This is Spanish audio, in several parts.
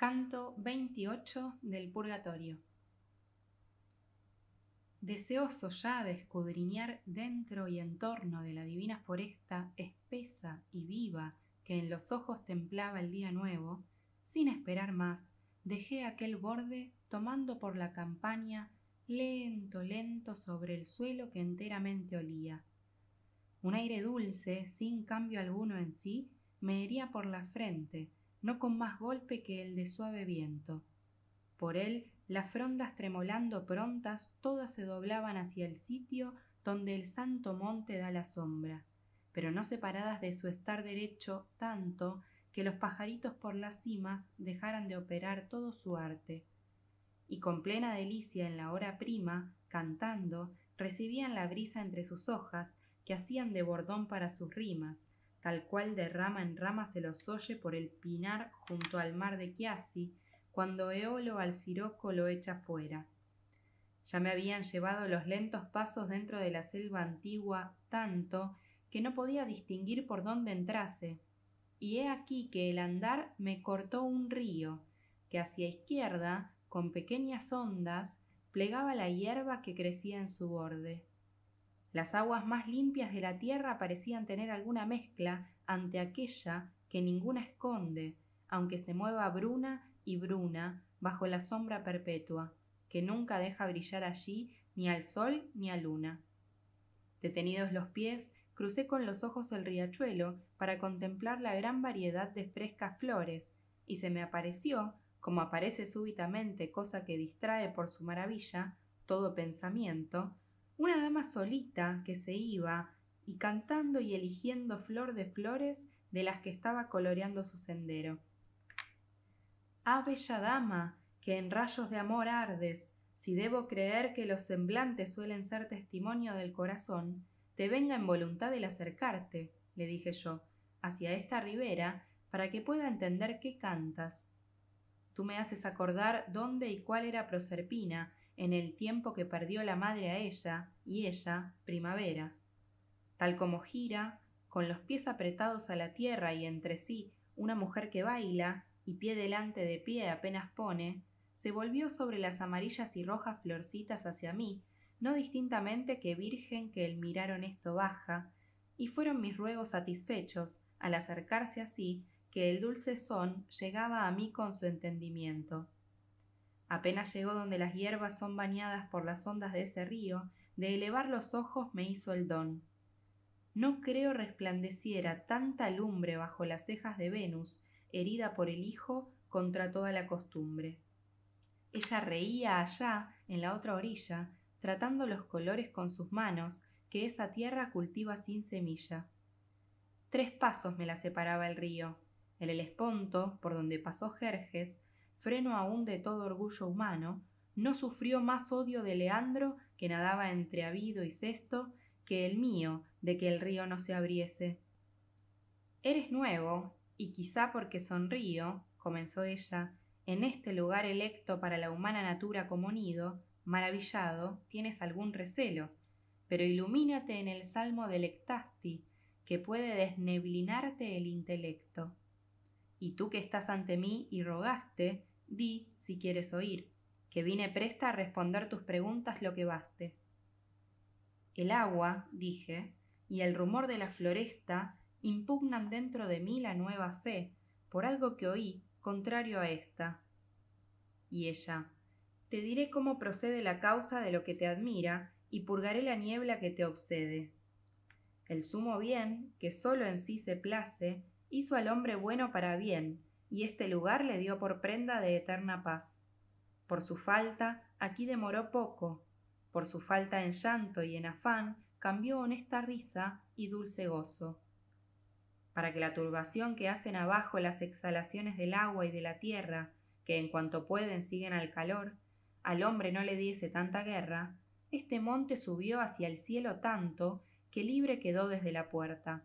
Canto 28 del Purgatorio. Deseoso ya de escudriñar dentro y en torno de la divina foresta espesa y viva que en los ojos templaba el día nuevo, sin esperar más, dejé aquel borde tomando por la campaña lento, lento sobre el suelo que enteramente olía. Un aire dulce, sin cambio alguno en sí, me hería por la frente, no con más golpe que el de suave viento. Por él las frondas tremolando prontas todas se doblaban hacia el sitio donde el santo monte da la sombra, pero no separadas de su estar derecho tanto que los pajaritos por las cimas dejaran de operar todo su arte, y con plena delicia en la hora prima, cantando, recibían la brisa entre sus hojas, que hacían de bordón para sus rimas, tal cual de rama en rama se los oye por el pinar junto al mar de Chiasi, cuando Eolo al siroco lo echa fuera. Ya me habían llevado los lentos pasos dentro de la selva antigua tanto que no podía distinguir por dónde entrase, y he aquí que el andar me cortó un río, que hacia izquierda, con pequeñas ondas, plegaba la hierba que crecía en su borde. Las aguas más limpias de la tierra parecían tener alguna mezcla ante aquella que ninguna esconde, aunque se mueva bruna y bruna bajo la sombra perpetua, que nunca deja brillar allí ni al sol ni a luna. Detenidos los pies, crucé con los ojos el riachuelo para contemplar la gran variedad de frescas flores, y se me apareció, como aparece súbitamente cosa que distrae por su maravilla todo pensamiento, una dama solita que se iba y cantando y eligiendo flor de flores de las que estaba coloreando su sendero. Ah, bella dama, que en rayos de amor ardes, si debo creer que los semblantes suelen ser testimonio del corazón, te venga en voluntad el acercarte, le dije yo, hacia esta ribera, para que pueda entender qué cantas. Tú me haces acordar dónde y cuál era Proserpina, en el tiempo que perdió la madre a ella y ella primavera. Tal como gira, con los pies apretados a la tierra y entre sí una mujer que baila y pie delante de pie apenas pone, se volvió sobre las amarillas y rojas florcitas hacia mí, no distintamente que virgen que el mirar honesto baja, y fueron mis ruegos satisfechos al acercarse así que el dulce son llegaba a mí con su entendimiento. Apenas llegó donde las hierbas son bañadas por las ondas de ese río, de elevar los ojos me hizo el don. No creo resplandeciera tanta lumbre bajo las cejas de Venus, herida por el hijo contra toda la costumbre. Ella reía allá, en la otra orilla, tratando los colores con sus manos, que esa tierra cultiva sin semilla. Tres pasos me la separaba el río. El Helesponto, por donde pasó Jerjes, freno aún de todo orgullo humano, no sufrió más odio de Leandro, que nadaba entre Abido y Cesto, que el mío, de que el río no se abriese. Eres nuevo, y quizá porque sonrío, comenzó ella, en este lugar electo para la humana natura como nido, maravillado, tienes algún recelo, pero ilumínate en el salmo del Ectasti, que puede desneblinarte el intelecto. Y tú que estás ante mí y rogaste, Di, si quieres oír, que vine presta a responder tus preguntas lo que baste. El agua, dije, y el rumor de la floresta impugnan dentro de mí la nueva fe, por algo que oí, contrario a esta. Y ella, te diré cómo procede la causa de lo que te admira, y purgaré la niebla que te obsede. El sumo bien, que solo en sí se place, hizo al hombre bueno para bien, y este lugar le dio por prenda de eterna paz. Por su falta, aquí demoró poco, por su falta en llanto y en afán, cambió honesta risa y dulce gozo. Para que la turbación que hacen abajo las exhalaciones del agua y de la tierra, que en cuanto pueden siguen al calor, al hombre no le diese tanta guerra, este monte subió hacia el cielo tanto que libre quedó desde la puerta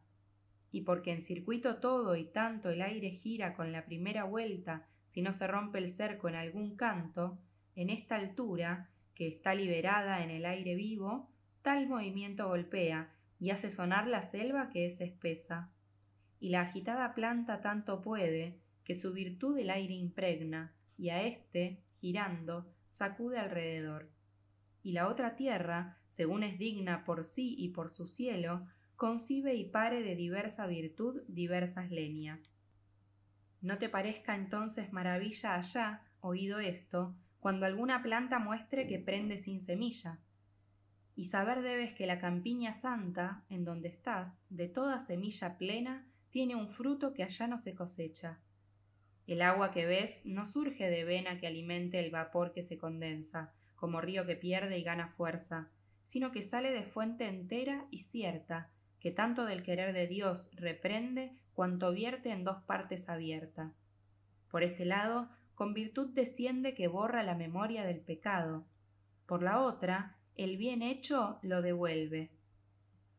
y porque en circuito todo y tanto el aire gira con la primera vuelta si no se rompe el cerco en algún canto, en esta altura, que está liberada en el aire vivo, tal movimiento golpea y hace sonar la selva que es espesa. Y la agitada planta tanto puede, que su virtud el aire impregna, y a éste, girando, sacude alrededor. Y la otra tierra, según es digna por sí y por su cielo, concibe y pare de diversa virtud diversas leñas. No te parezca entonces maravilla allá, oído esto, cuando alguna planta muestre que prende sin semilla. Y saber debes que la campiña santa, en donde estás, de toda semilla plena, tiene un fruto que allá no se cosecha. El agua que ves no surge de vena que alimente el vapor que se condensa, como río que pierde y gana fuerza, sino que sale de fuente entera y cierta, que tanto del querer de Dios reprende cuanto vierte en dos partes abierta. Por este lado, con virtud desciende que borra la memoria del pecado. Por la otra, el bien hecho lo devuelve.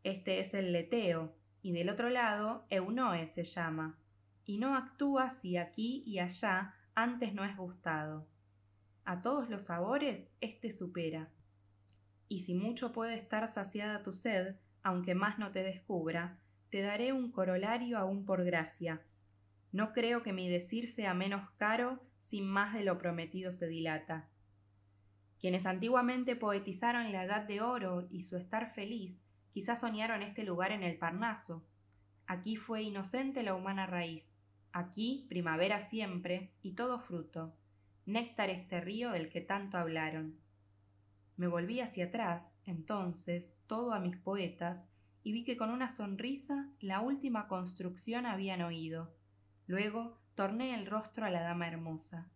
Este es el leteo, y del otro lado eunoe se llama, y no actúa si aquí y allá antes no es gustado. A todos los sabores éste supera. Y si mucho puede estar saciada tu sed, aunque más no te descubra, te daré un corolario aún por gracia. No creo que mi decir sea menos caro sin más de lo prometido se dilata. Quienes antiguamente poetizaron la edad de oro y su estar feliz, Quizás soñaron este lugar en el Parnaso. Aquí fue inocente la humana raíz. Aquí primavera siempre y todo fruto. Néctar este río del que tanto hablaron. Me volví hacia atrás, entonces, todo a mis poetas, y vi que con una sonrisa la última construcción habían oído. Luego torné el rostro a la dama hermosa.